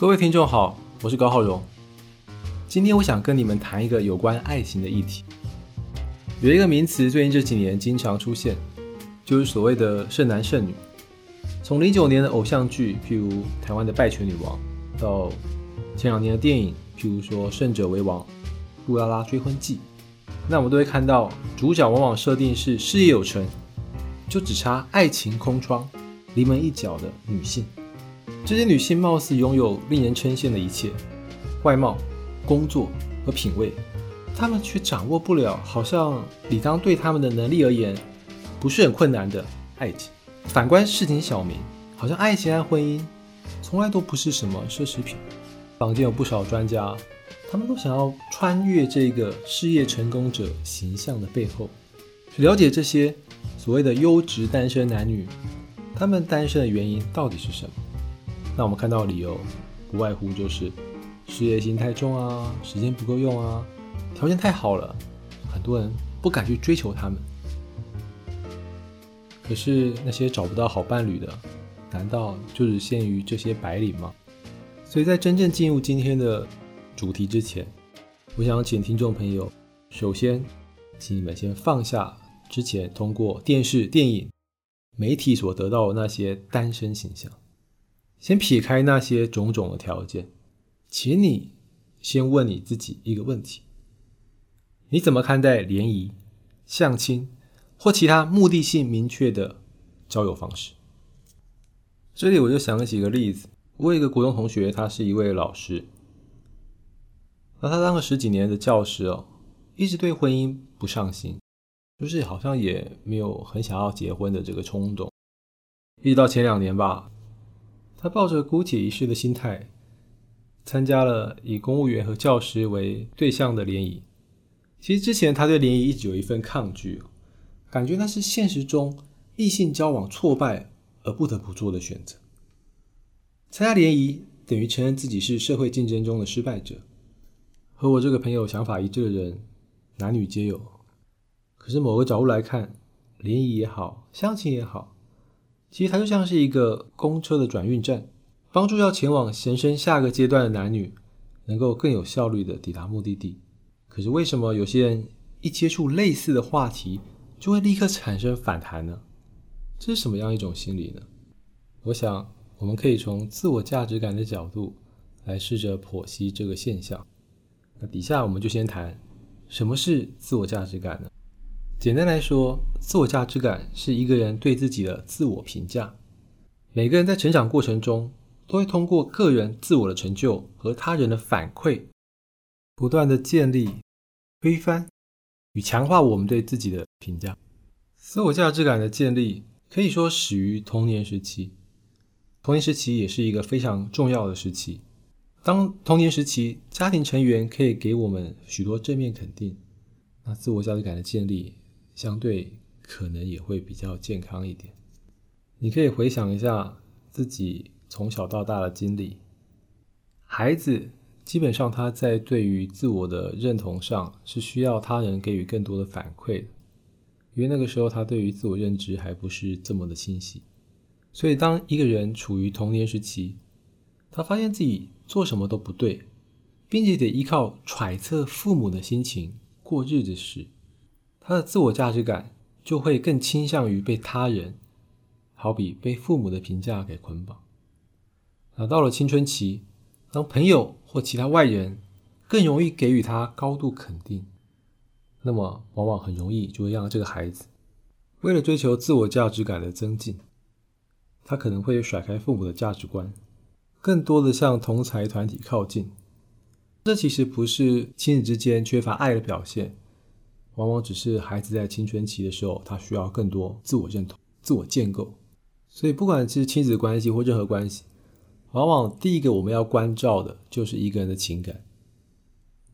各位听众好，我是高浩荣。今天我想跟你们谈一个有关爱情的议题。有一个名词最近这几年经常出现，就是所谓的剩男剩女。从零九年的偶像剧，譬如台湾的《拜权女王》，到前两年的电影，譬如说《胜者为王》《杜拉拉追婚记》，那我们都会看到主角往往设定是事业有成，就只差爱情空窗、临门一脚的女性。这些女性貌似拥有令人称羡的一切，外貌、工作和品味，她们却掌握不了，好像理当对她们的能力而言不是很困难的爱情。反观市井小民，好像爱情和婚姻从来都不是什么奢侈品。坊间有不少专家，他们都想要穿越这个事业成功者形象的背后，去了解这些所谓的优质单身男女，他们单身的原因到底是什么。那我们看到的理由，不外乎就是事业心太重啊，时间不够用啊，条件太好了，很多人不敢去追求他们。可是那些找不到好伴侣的，难道就只限于这些白领吗？所以在真正进入今天的主题之前，我想请听众朋友，首先请你们先放下之前通过电视、电影、媒体所得到的那些单身形象。先撇开那些种种的条件，请你先问你自己一个问题：你怎么看待联谊、相亲或其他目的性明确的交友方式？这里我就想了几个例子，我有一个国中同学，他是一位老师，那他当了十几年的教师哦，一直对婚姻不上心，就是好像也没有很想要结婚的这个冲动，一直到前两年吧。他抱着姑且一试的心态，参加了以公务员和教师为对象的联谊。其实之前他对联谊一直有一份抗拒，感觉那是现实中异性交往挫败而不得不做的选择。参加联谊等于承认自己是社会竞争中的失败者。和我这个朋友想法一致的人，男女皆有。可是某个角度来看，联谊也好，相亲也好。其实它就像是一个公车的转运站，帮助要前往人生下个阶段的男女能够更有效率的抵达目的地。可是为什么有些人一接触类似的话题就会立刻产生反弹呢？这是什么样一种心理呢？我想我们可以从自我价值感的角度来试着剖析这个现象。那底下我们就先谈什么是自我价值感呢？简单来说，自我价值感是一个人对自己的自我评价。每个人在成长过程中，都会通过个人自我的成就和他人的反馈，不断的建立、推翻与强化我们对自己的评价。自我价值感的建立可以说始于童年时期。童年时期也是一个非常重要的时期。当童年时期，家庭成员可以给我们许多正面肯定，那自我价值感的建立。相对可能也会比较健康一点。你可以回想一下自己从小到大的经历。孩子基本上他在对于自我的认同上是需要他人给予更多的反馈的，因为那个时候他对于自我认知还不是这么的清晰。所以当一个人处于童年时期，他发现自己做什么都不对，并且得依靠揣测父母的心情过日子时，他的自我价值感就会更倾向于被他人，好比被父母的评价给捆绑。那到了青春期，当朋友或其他外人更容易给予他高度肯定，那么往往很容易就会让这个孩子为了追求自我价值感的增进，他可能会甩开父母的价值观，更多的向同才团体靠近。这其实不是亲子之间缺乏爱的表现。往往只是孩子在青春期的时候，他需要更多自我认同、自我建构。所以，不管是亲子关系或任何关系，往往第一个我们要关照的就是一个人的情感。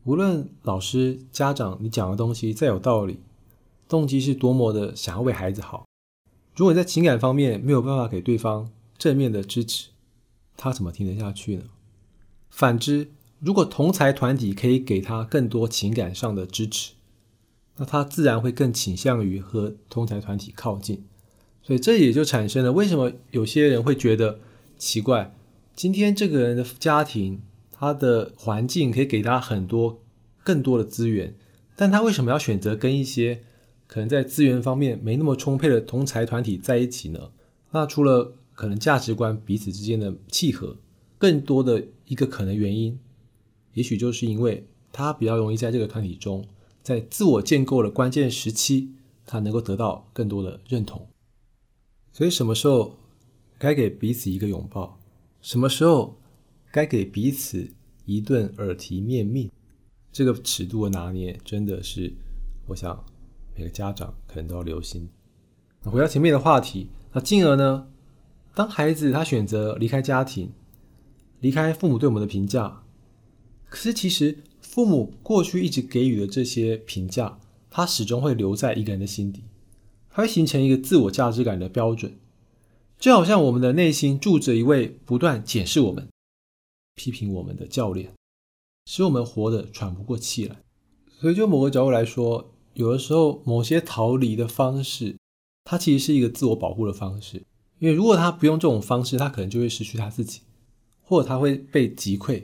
无论老师、家长你讲的东西再有道理，动机是多么的想要为孩子好，如果你在情感方面没有办法给对方正面的支持，他怎么听得下去呢？反之，如果同才团体可以给他更多情感上的支持，那他自然会更倾向于和同台团体靠近，所以这也就产生了为什么有些人会觉得奇怪，今天这个人的家庭，他的环境可以给他很多更多的资源，但他为什么要选择跟一些可能在资源方面没那么充沛的同才团体在一起呢？那除了可能价值观彼此之间的契合，更多的一个可能原因，也许就是因为他比较容易在这个团体中，在自我建构的关键时期，他能够得到更多的认同。所以什么时候该给彼此一个拥抱？什么时候该给彼此一顿耳提面命？这个尺度的拿捏，真的是我想每个家长可能都要留心。那回到前面的话题。那进而呢？当孩子他选择离开家庭，离开父母对我们的评价，可是其实父母过去一直给予的这些评价，他始终会留在一个人的心底，它会形成一个自我价值感的标准。就好像我们的内心住着一位不断检视我们、批评我们的教练，使我们活得喘不过气来。所以，就某个角度来说，有的时候某些逃离的方式。它其实是一个自我保护的方式，因为如果他不用这种方式，他可能就会失去他自己，或者他会被击溃，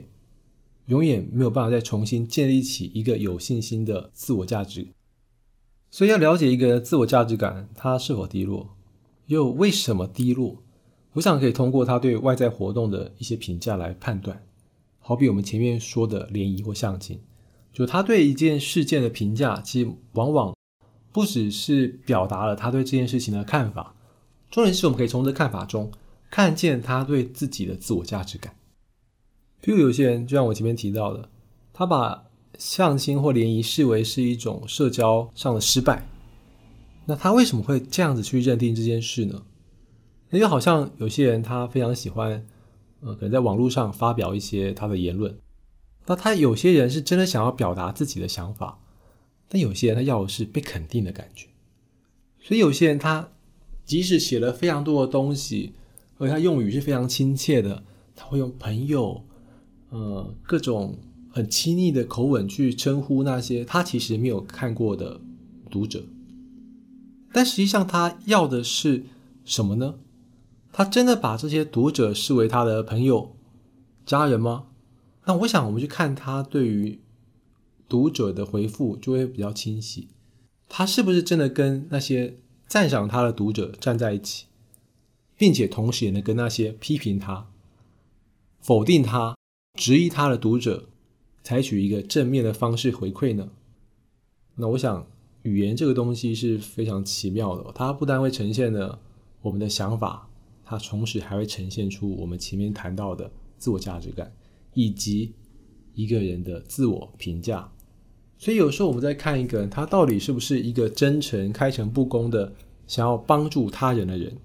永远没有办法再重新建立起一个有信心的自我价值。所以要了解一个自我价值感，它是否低落，又为什么低落？我想可以通过他对外在活动的一些评价来判断。好比我们前面说的联谊或相亲，就他对一件事件的评价，其实往往。不只是表达了他对这件事情的看法，重点是我们可以从这看法中看见他对自己的自我价值感。比如有些人，就像我前面提到的，他把相亲或联谊视为是一种社交上的失败，那他为什么会这样子去认定这件事呢？那就好像有些人他非常喜欢，呃，可能在网络上发表一些他的言论，那他有些人是真的想要表达自己的想法。但有些人他要的是被肯定的感觉，所以有些人他即使写了非常多的东西，而他用语是非常亲切的，他会用朋友，呃，各种很亲昵的口吻去称呼那些他其实没有看过的读者。但实际上他要的是什么呢？他真的把这些读者视为他的朋友、家人吗？那我想我们去看他对于。读者的回复就会比较清晰，他是不是真的跟那些赞赏他的读者站在一起，并且同时也能跟那些批评他、否定他、质疑他的读者采取一个正面的方式回馈呢？那我想，语言这个东西是非常奇妙的，它不单会呈现了我们的想法，它同时还会呈现出我们前面谈到的自我价值感以及一个人的自我评价。所以有时候我们在看一个人，他到底是不是一个真诚、开诚布公的想要帮助他人的人？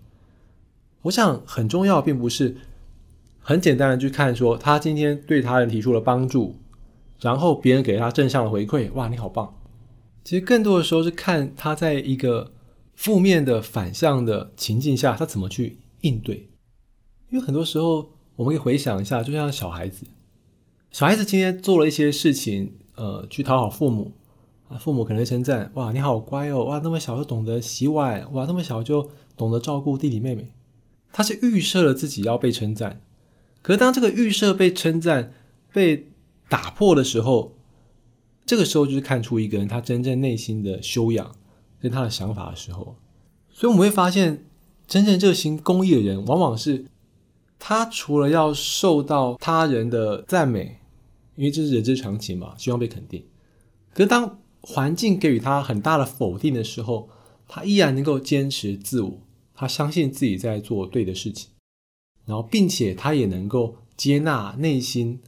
我想很重要，并不是很简单的去看说他今天对他人提出了帮助，然后别人给他正向的回馈，哇，你好棒！其实更多的时候是看他在一个负面的反向的情境下，他怎么去应对。因为很多时候我们可以回想一下，就像小孩子，小孩子今天做了一些事情。呃，去讨好父母啊，父母可能称赞：哇，你好乖哦！哇，那么小就懂得洗碗，哇，那么小就懂得照顾弟弟妹妹。他是预设了自己要被称赞，可是当这个预设被称赞被打破的时候，这个时候就是看出一个人他真正内心的修养跟他的想法的时候。所以我们会发现，真正热心公益的人，往往是他除了要受到他人的赞美。因为这是人之常情嘛，希望被肯定。可是当环境给予他很大的否定的时候，他依然能够坚持自我，他相信自己在做对的事情，然后并且他也能够接纳内心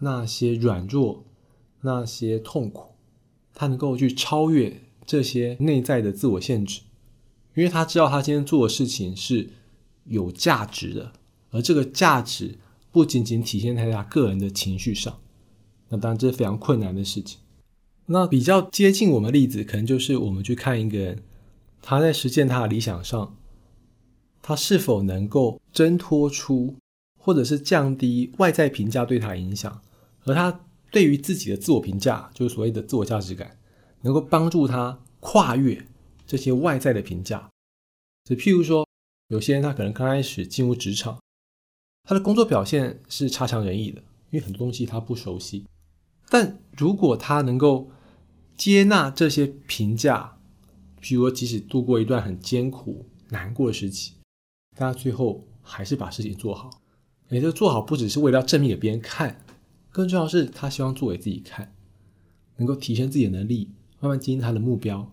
那些软弱、那些痛苦，他能够去超越这些内在的自我限制，因为他知道他今天做的事情是有价值的，而这个价值不仅仅体现在他个人的情绪上。那当然这是非常困难的事情。那比较接近我们的例子，可能就是我们去看一个人，他在实现他的理想上，他是否能够挣脱出，或者是降低外在评价对他的影响，而他对于自己的自我评价，就是所谓的自我价值感，能够帮助他跨越这些外在的评价。就譬如说，有些人他可能刚开始进入职场，他的工作表现是差强人意的，因为很多东西他不熟悉。但如果他能够接纳这些评价，譬如说即使度过一段很艰苦难过的时期，但他最后还是把事情做好。也就做好不只是为了要证明给别人看，更重要是他希望做给自己看，能够提升自己的能力，慢慢经营他的目标。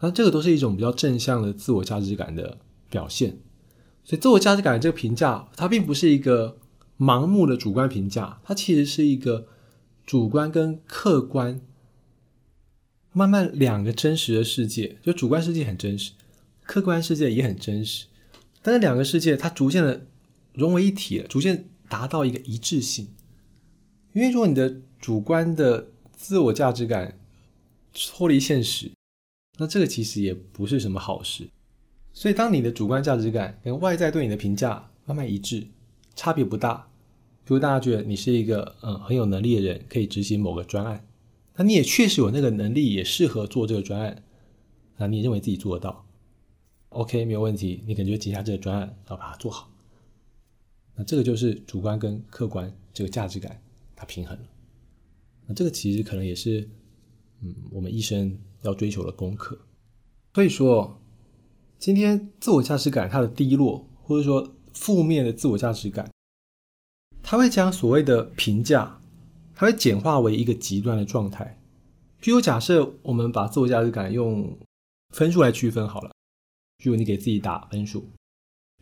那这个都是一种比较正向的自我价值感的表现。所以，自我价值感这个评价，它并不是一个盲目的主观评价，它其实是一个主观跟客观慢慢两个真实的世界。就主观世界很真实，客观世界也很真实，但是两个世界它逐渐的融为一体了，逐渐达到一个一致性。因为如果你的主观的自我价值感脱离现实，那这个其实也不是什么好事。所以，当你的主观价值感跟外在对你的评价慢慢一致，差别不大，比如大家觉得你是一个嗯很有能力的人，可以执行某个专案，那你也确实有那个能力，也适合做这个专案，那你认为自己做得到，OK 没有问题，你感觉接下这个专案，然后把它做好。那这个就是主观跟客观这个价值感它平衡了。那这个其实可能也是嗯我们一生要追求的功课。所以说。今天自我价值感它的低落，或者说负面的自我价值感，它会将所谓的评价，它会简化为一个极端的状态。譬如假设我们把自我价值感用分数来区分好了，譬如你给自己打分数，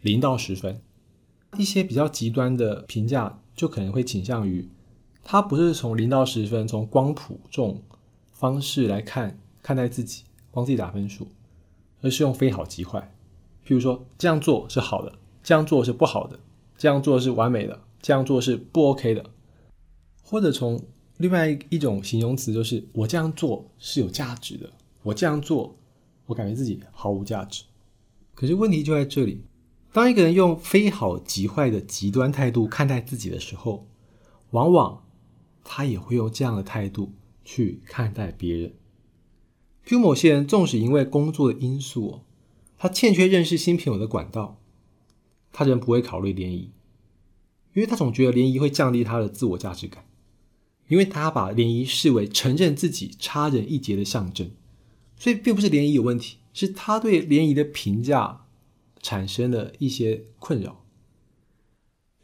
零到十分，一些比较极端的评价就可能会倾向于，它不是从零到十分，从光谱这种方式来看看待自己，帮自己打分数。而是用非好即坏，譬如说这样做是好的，这样做是不好的，这样做是完美的，这样做是不 OK 的，或者从另外一种形容词，就是我这样做是有价值的，我这样做我感觉自己毫无价值。可是问题就在这里，当一个人用非好即坏的极端态度看待自己的时候，往往他也会用这样的态度去看待别人。譬如某些人，纵使因为工作的因素，他欠缺认识新朋友的管道，他仍不会考虑联谊，因为他总觉得联谊会降低他的自我价值感，因为他把联谊视为承认自己差人一截的象征，所以并不是联谊有问题，是他对联谊的评价产生了一些困扰，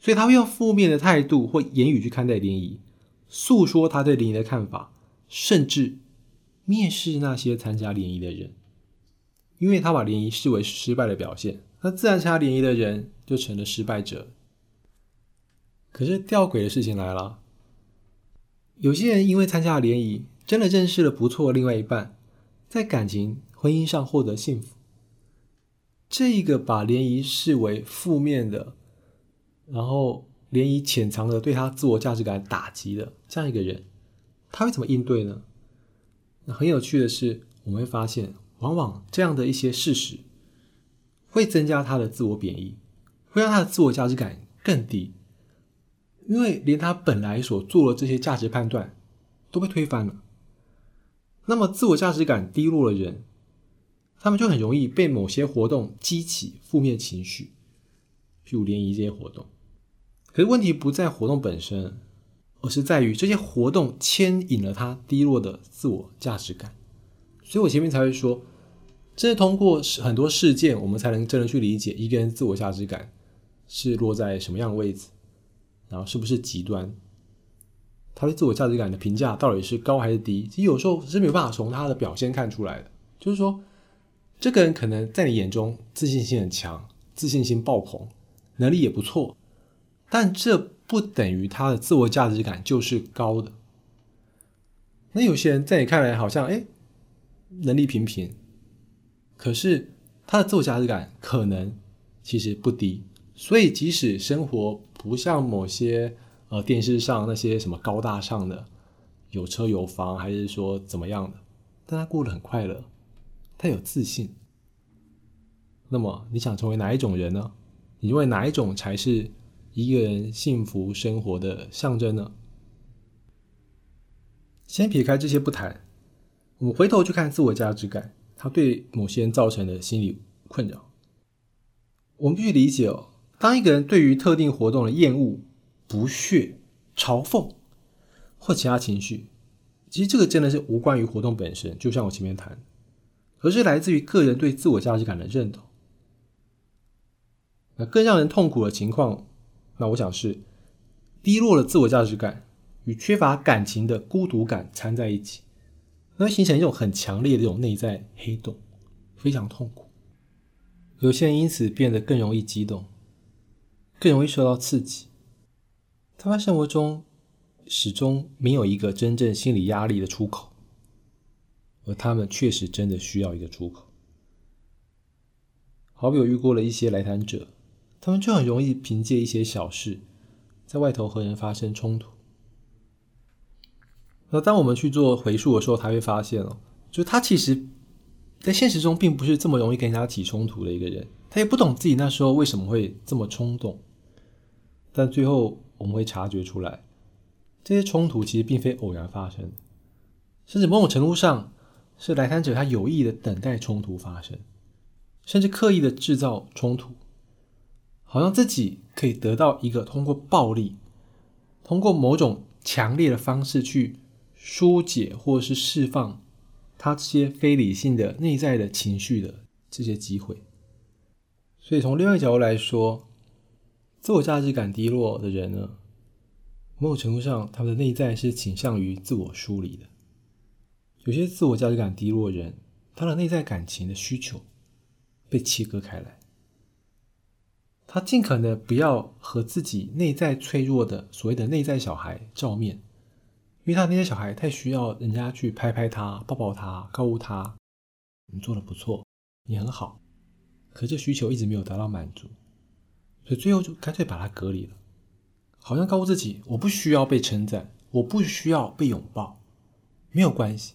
所以他会用负面的态度或言语去看待联谊，诉说他对联谊的看法，甚至。蔑视那些参加联谊的人，因为他把联谊视为失败的表现，那自然参加联谊的人就成了失败者。可是吊诡的事情来了，有些人因为参加了联谊，真的认识了不错的另外一半，在感情、婚姻上获得幸福。这一个把联谊视为负面的，然后联谊潜藏着对他自我价值感打击的这样一个人，他会怎么应对呢？那很有趣的是，我们会发现，往往这样的一些事实，会增加他的自我贬义，会让他的自我价值感更低，因为连他本来所做的这些价值判断都被推翻了。那么，自我价值感低落的人，他们就很容易被某些活动激起负面情绪，譬如联谊这些活动。可是问题不在活动本身。而是在于这些活动牵引了他低落的自我价值感，所以我前面才会说，这是通过很多事件，我们才能真的去理解一个人自我价值感是落在什么样的位置，然后是不是极端，他对自我价值感的评价到底是高还是低，其实有时候是没有办法从他的表现看出来的。就是说，这个人可能在你眼中自信心很强，自信心爆棚，能力也不错，但这。不等于他的自我价值感就是高的。那有些人在你看来好像哎能力平平，可是他的自我价值感可能其实不低。所以即使生活不像某些呃电视上那些什么高大上的有车有房，还是说怎么样的，但他过得很快乐，他有自信。那么你想成为哪一种人呢？你认为哪一种才是？一个人幸福生活的象征呢？先撇开这些不谈，我们回头去看自我价值感，它对某些人造成的心理困扰。我们必须理解哦，当一个人对于特定活动的厌恶、不屑、嘲讽或其他情绪，其实这个真的是无关于活动本身，就像我前面谈，而是来自于个人对自我价值感的认同。那更让人痛苦的情况，那我想是低落的自我价值感与缺乏感情的孤独感掺在一起，那会形成一种很强烈的这种内在黑洞，非常痛苦。有些人因此变得更容易激动，更容易受到刺激。他们生活中始终没有一个真正心理压力的出口，而他们确实真的需要一个出口。好比我遇过了一些来谈者。他们就很容易凭借一些小事，在外头和人发生冲突。那当我们去做回溯的时候，他会发现哦，就他其实，在现实中并不是这么容易跟人家起冲突的一个人。他也不懂自己那时候为什么会这么冲动。但最后我们会察觉出来，这些冲突其实并非偶然发生，甚至某种程度上是来谈者他有意的等待冲突发生，甚至刻意的制造冲突。好像自己可以得到一个通过暴力、通过某种强烈的方式去疏解或是释放他这些非理性的内在的情绪的这些机会。所以从另外一个角度来说，自我价值感低落的人呢，某种程度上他们的内在是倾向于自我疏离的。有些自我价值感低落人，他的内在感情的需求被切割开来。他尽可能不要和自己内在脆弱的所谓的内在小孩照面，因为他内在小孩太需要人家去拍拍他、抱抱他、告诉他你做的不错，你很好。可这需求一直没有得到满足，所以最后就干脆把他隔离了，好像告诉自己我不需要被称赞，我不需要被拥抱，没有关系。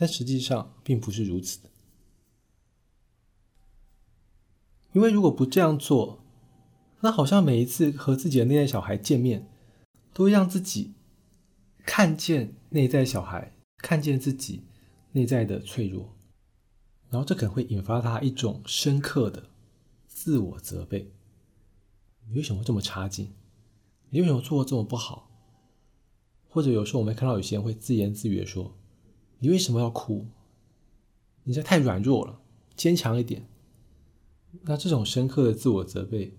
但实际上并不是如此的。因为如果不这样做，那好像每一次和自己的内在小孩见面，都会让自己看见内在小孩，看见自己内在的脆弱，然后这可能会引发他一种深刻的自我责备：你为什么会这么差劲？你为什么做的这么不好？或者有时候我们看到有些人会自言自语的说：你为什么要哭？你这太软弱了，坚强一点。那这种深刻的自我责备，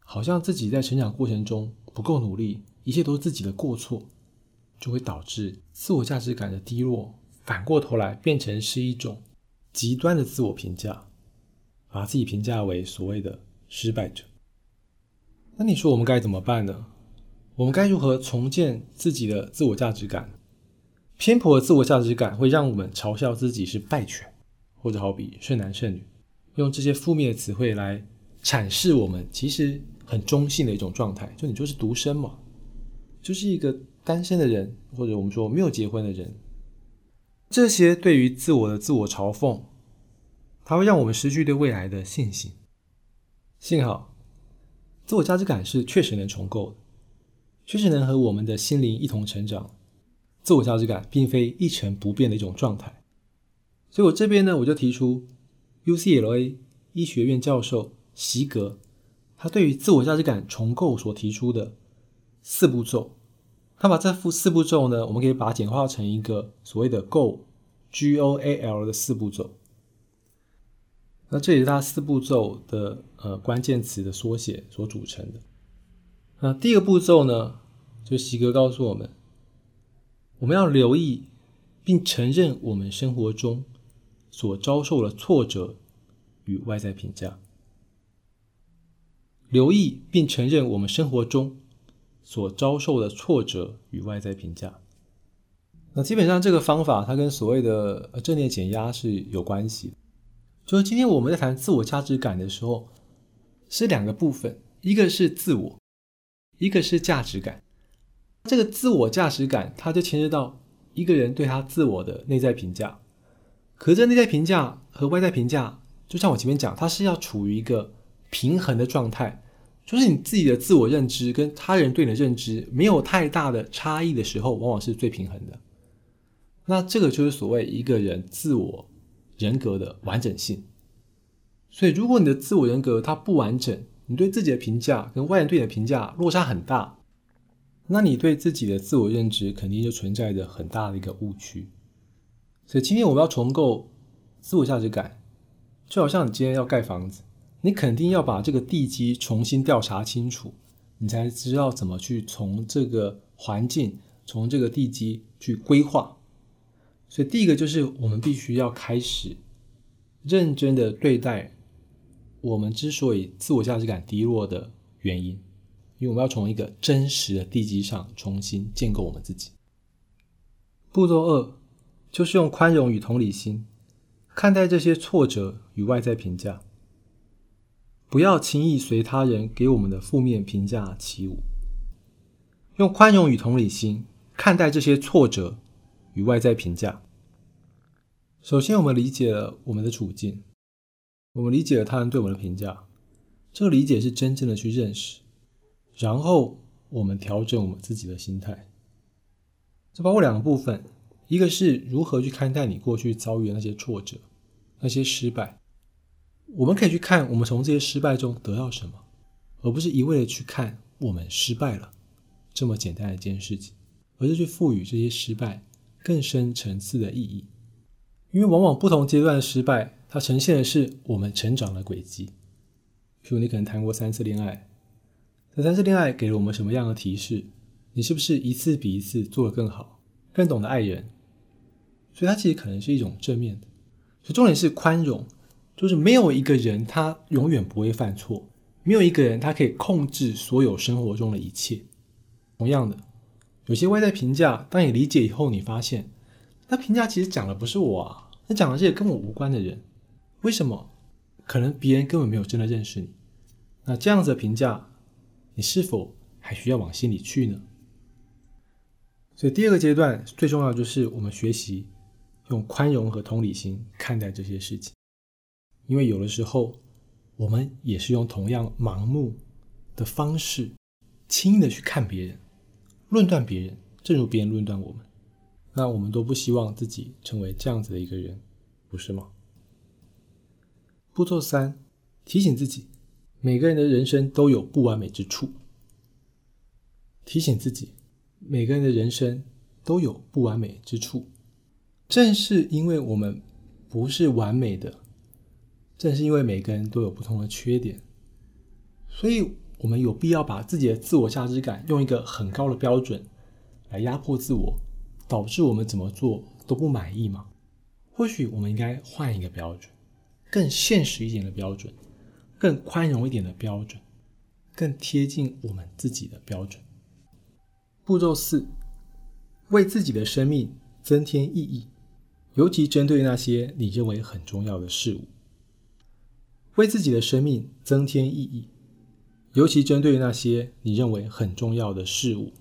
好像自己在成长过程中不够努力，一切都是自己的过错，就会导致自我价值感的低落。反过头来，变成是一种极端的自我评价，把自己评价为所谓的失败者。那你说我们该怎么办呢？我们该如何重建自己的自我价值感？偏颇的自我价值感会让我们嘲笑自己是败犬，或者好比剩男剩女。用这些负面的词汇来阐释我们其实很中性的一种状态，就你就是独身嘛，就是一个单身的人，或者我们说没有结婚的人。这些对于自我的自我嘲讽，它会让我们失去对未来的信心。幸好，自我价值感是确实能重构的，确实能和我们的心灵一同成长。自我价值感并非一成不变的一种状态，所以我这边呢，我就提出。UCLA 医学院教授席格，他对于自我价值感重构所提出的四步骤，他把这副四步骤呢，我们可以把它简化成一个所谓的 GOAL，G O A L 的四步骤。那这也是他四步骤的呃关键词的缩写所组成的。那第一个步骤呢，就席格告诉我们，我们要留意并承认我们生活中。所遭受的挫折与外在评价，留意并承认我们生活中所遭受的挫折与外在评价。那基本上这个方法，它跟所谓的正念减压是有关系。就是今天我们在谈自我价值感的时候，是两个部分，一个是自我，一个是价值感。这个自我价值感，它就牵涉到一个人对他自我的内在评价。可这内在评价和外在评价，就像我前面讲，它是要处于一个平衡的状态，就是你自己的自我认知跟他人对你的认知没有太大的差异的时候，往往是最平衡的。那这个就是所谓一个人自我人格的完整性。所以，如果你的自我人格它不完整，你对自己的评价跟外人对你的评价落差很大，那你对自己的自我认知肯定就存在着很大的一个误区。所以，今天我们要重构自我价值感，就好像你今天要盖房子，你肯定要把这个地基重新调查清楚，你才知道怎么去从这个环境、从这个地基去规划。所以，第一个就是我们必须要开始认真的对待我们之所以自我价值感低落的原因，因为我们要从一个真实的地基上重新建构我们自己。步骤二就是用宽容与同理心看待这些挫折与外在评价，不要轻易随他人给我们的负面评价起舞。用宽容与同理心看待这些挫折。与外在评价。首先，我们理解了我们的处境，我们理解了他人对我们的评价。这个理解是真正的去认识，然后我们调整我们自己的心态。这包括两个部分：一个是如何去看待你过去遭遇的那些挫折、那些失败。我们可以去看我们从这些失败中得到什么，而不是一味的去看我们失败了这么简单的一件事情，而是去赋予这些失败。更深层次的意义，因为往往不同阶段的失败，它呈现的是我们成长的轨迹。譬如你可能谈过三次恋爱，这三次恋爱给了我们什么样的提示？你是不是一次比一次做得更好，更懂得爱人？所以它其实可能是一种正面的。所以重点是宽容，就是没有一个人他永远不会犯错，没有一个人他可以控制所有生活中的一切。同样的。有些外在评价，当你理解以后，你发现那评价其实讲的不是我啊，那讲的是跟我无关的人。为什么？可能别人根本没有真的认识你。那这样子的评价，你是否还需要往心里去呢？所以第二个阶段最重要就是我们学习用宽容和同理心看待这些事情，因为有的时候我们也是用同样盲目的方式，轻易的去看别人。论断别人，正如别人论断我们，那我们都不希望自己成为这样子的一个人，不是吗？步骤三，提醒自己，每个人的人生都有不完美之处。提醒自己，每个人的人生都有不完美之处。正是因为我们不是完美的，正是因为每个人都有不同的缺点，所以。我们有必要把自己的自我价值感用一个很高的标准来压迫自我，导致我们怎么做都不满意吗？或许我们应该换一个标准，更现实一点的标准，更宽容一点的标准，更贴近我们自己的标准。步骤四：为自己的生命增添意义，尤其针对那些你认为很重要的事物。为自己的生命增添意义。尤其针对那些你认为很重要的事物，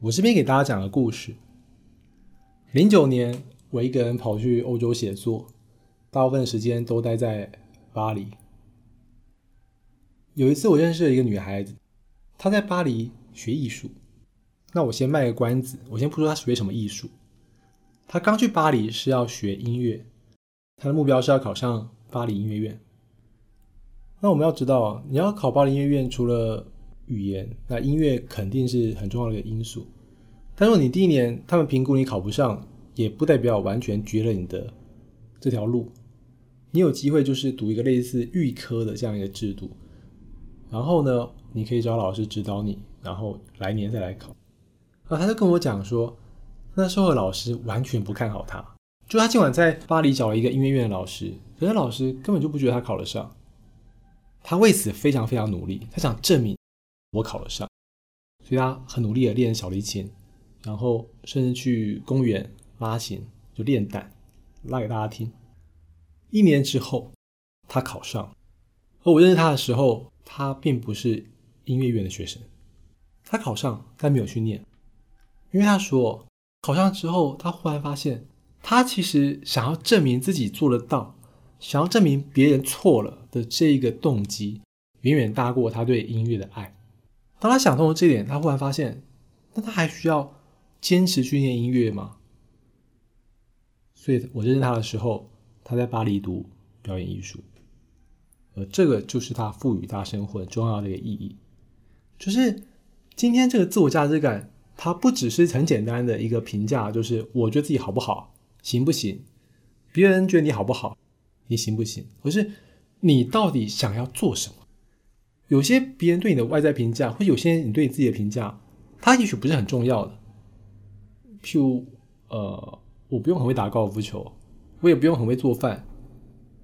我这边给大家讲个故事。零九年，我一个人跑去欧洲写作，大部分时间都待在巴黎。有一次，我认识了一个女孩子，她在巴黎学艺术。那我先卖个关子，我先不说她学什么艺术。她刚去巴黎是要学音乐，她的目标是要考上巴黎音乐院。那我们要知道，你要考巴黎音乐院，除了语言，那音乐肯定是很重要的一个因素。但是你第一年他们评估你考不上，也不代表完全绝了你的这条路。你有机会就是读一个类似预科的这样一个制度，然后呢，你可以找老师指导你，然后来年再来考。啊，他就跟我讲说，那时候的老师完全不看好他，就他今晚在巴黎找了一个音乐院的老师，可是老师根本就不觉得他考得上。他为此非常非常努力，他想证明我考得上，所以他很努力的练小提琴，然后甚至去公园拉琴，就练胆，拉给大家听。一年之后，他考上，而我认识他的时候，他并不是音乐院的学生，他考上但没有去念，因为他说考上之后，他忽然发现，他其实想要证明自己做得到。想要证明别人错了的这一个动机，远远大过他对音乐的爱。当他想通了这点，他忽然发现，那他还需要坚持去念音乐吗？所以我认识他的时候，他在巴黎读表演艺术，呃这个就是他赋予大生活很重要的一个意义，就是今天这个自我价值感，它不只是很简单的一个评价，就是我觉得自己好不好，行不行，别人觉得你好不好，你行不行，而是你到底想要做什么。有些别人对你的外在评价，或有些你对你自己的评价，它也许不是很重要的。譬如，呃，我不用很会打高尔夫球，我也不用很会做饭，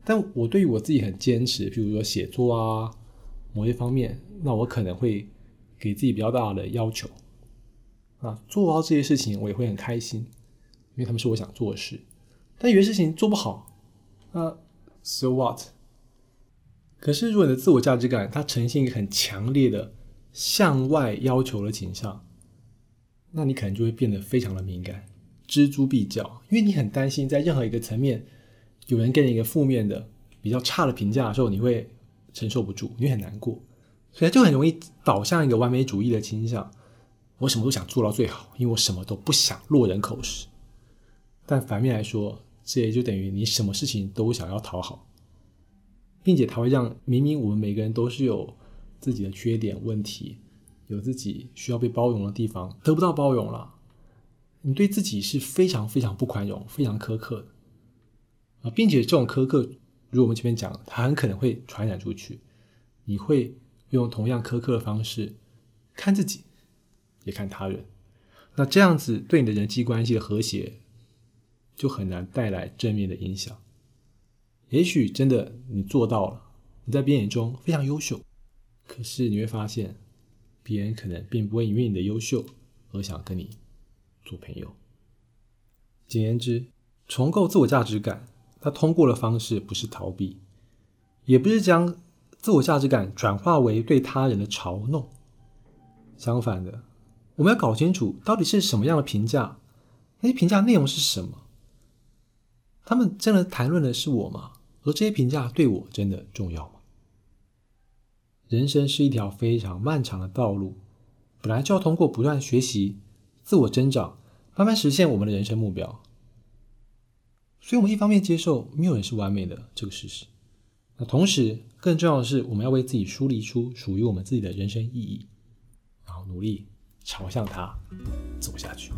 但我对于我自己很坚持，譬如说写作啊，某些方面，那我可能会给自己比较大的要求。啊，做到这些事情，我也会很开心，因为他们是我想做的事。但有些事情做不好，那 so what？可是，如果你的自我价值感它呈现一个很强烈的向外要求的倾向，那你可能就会变得非常的敏感，锱铢必较，因为你很担心在任何一个层面有人给你一个负面的、比较差的评价的时候，你会承受不住，你很难过，所以就很容易导向一个完美主义的倾向。我什么都想做到最好，因为我什么都不想落人口实。但反面来说，这也就等于你什么事情都想要讨好。并且它会让明明我们每个人都是有自己的缺点、问题，有自己需要被包容的地方，得不到包容了，你对自己是非常非常不宽容、非常苛刻的啊！并且这种苛刻，如我们前面讲，它很可能会传染出去，你会用同样苛刻的方式看自己，也看他人，那这样子对你的人际关系的和谐，就很难带来正面的影响。也许真的你做到了，你在别人眼中非常优秀，可是你会发现，别人可能并不会因为你的优秀而想跟你做朋友。简言之，重构自我价值感，它通过的方式不是逃避，也不是将自我价值感转化为对他人的嘲弄。相反的，我们要搞清楚到底是什么样的评价，那些评价内容是什么？他们真的谈论的是我吗？而这些评价对我真的重要吗？人生是一条非常漫长的道路，本来就要通过不断学习、自我增长，慢慢实现我们的人生目标。所以，我们一方面接受没有人是完美的这个事实，那同时更重要的是，我们要为自己梳理出属于我们自己的人生意义，然后努力朝向它走下去。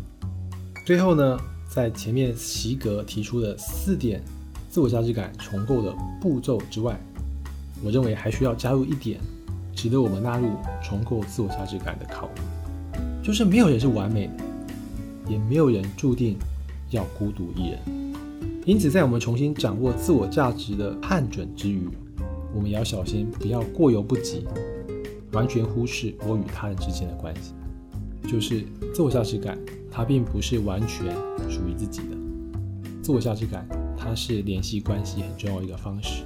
最后呢，在前面席格提出的四点。自我价值感重构的步骤之外，我认为还需要加入一点，值得我们纳入重构自我价值感的考虑，就是没有人是完美的，也没有人注定要孤独一人。因此，在我们重新掌握自我价值的判准之余，我们也要小心，不要过犹不及，完全忽视我与他人之间的关系。就是自我价值感，它并不是完全属于自己的，自我价值感。它是联系关系很重要一个方式，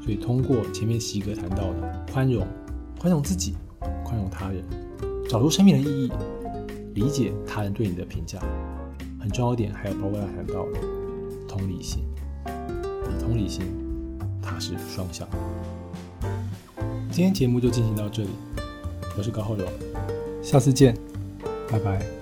所以通过前面席格谈到的宽容、宽容自己、宽容他人，找出生命的意义，理解他人对你的评价，很重要一点，还有包括要谈到的同理心。同理心，它是双向。今天节目就进行到这里，我是高浩荣，下次见，拜拜。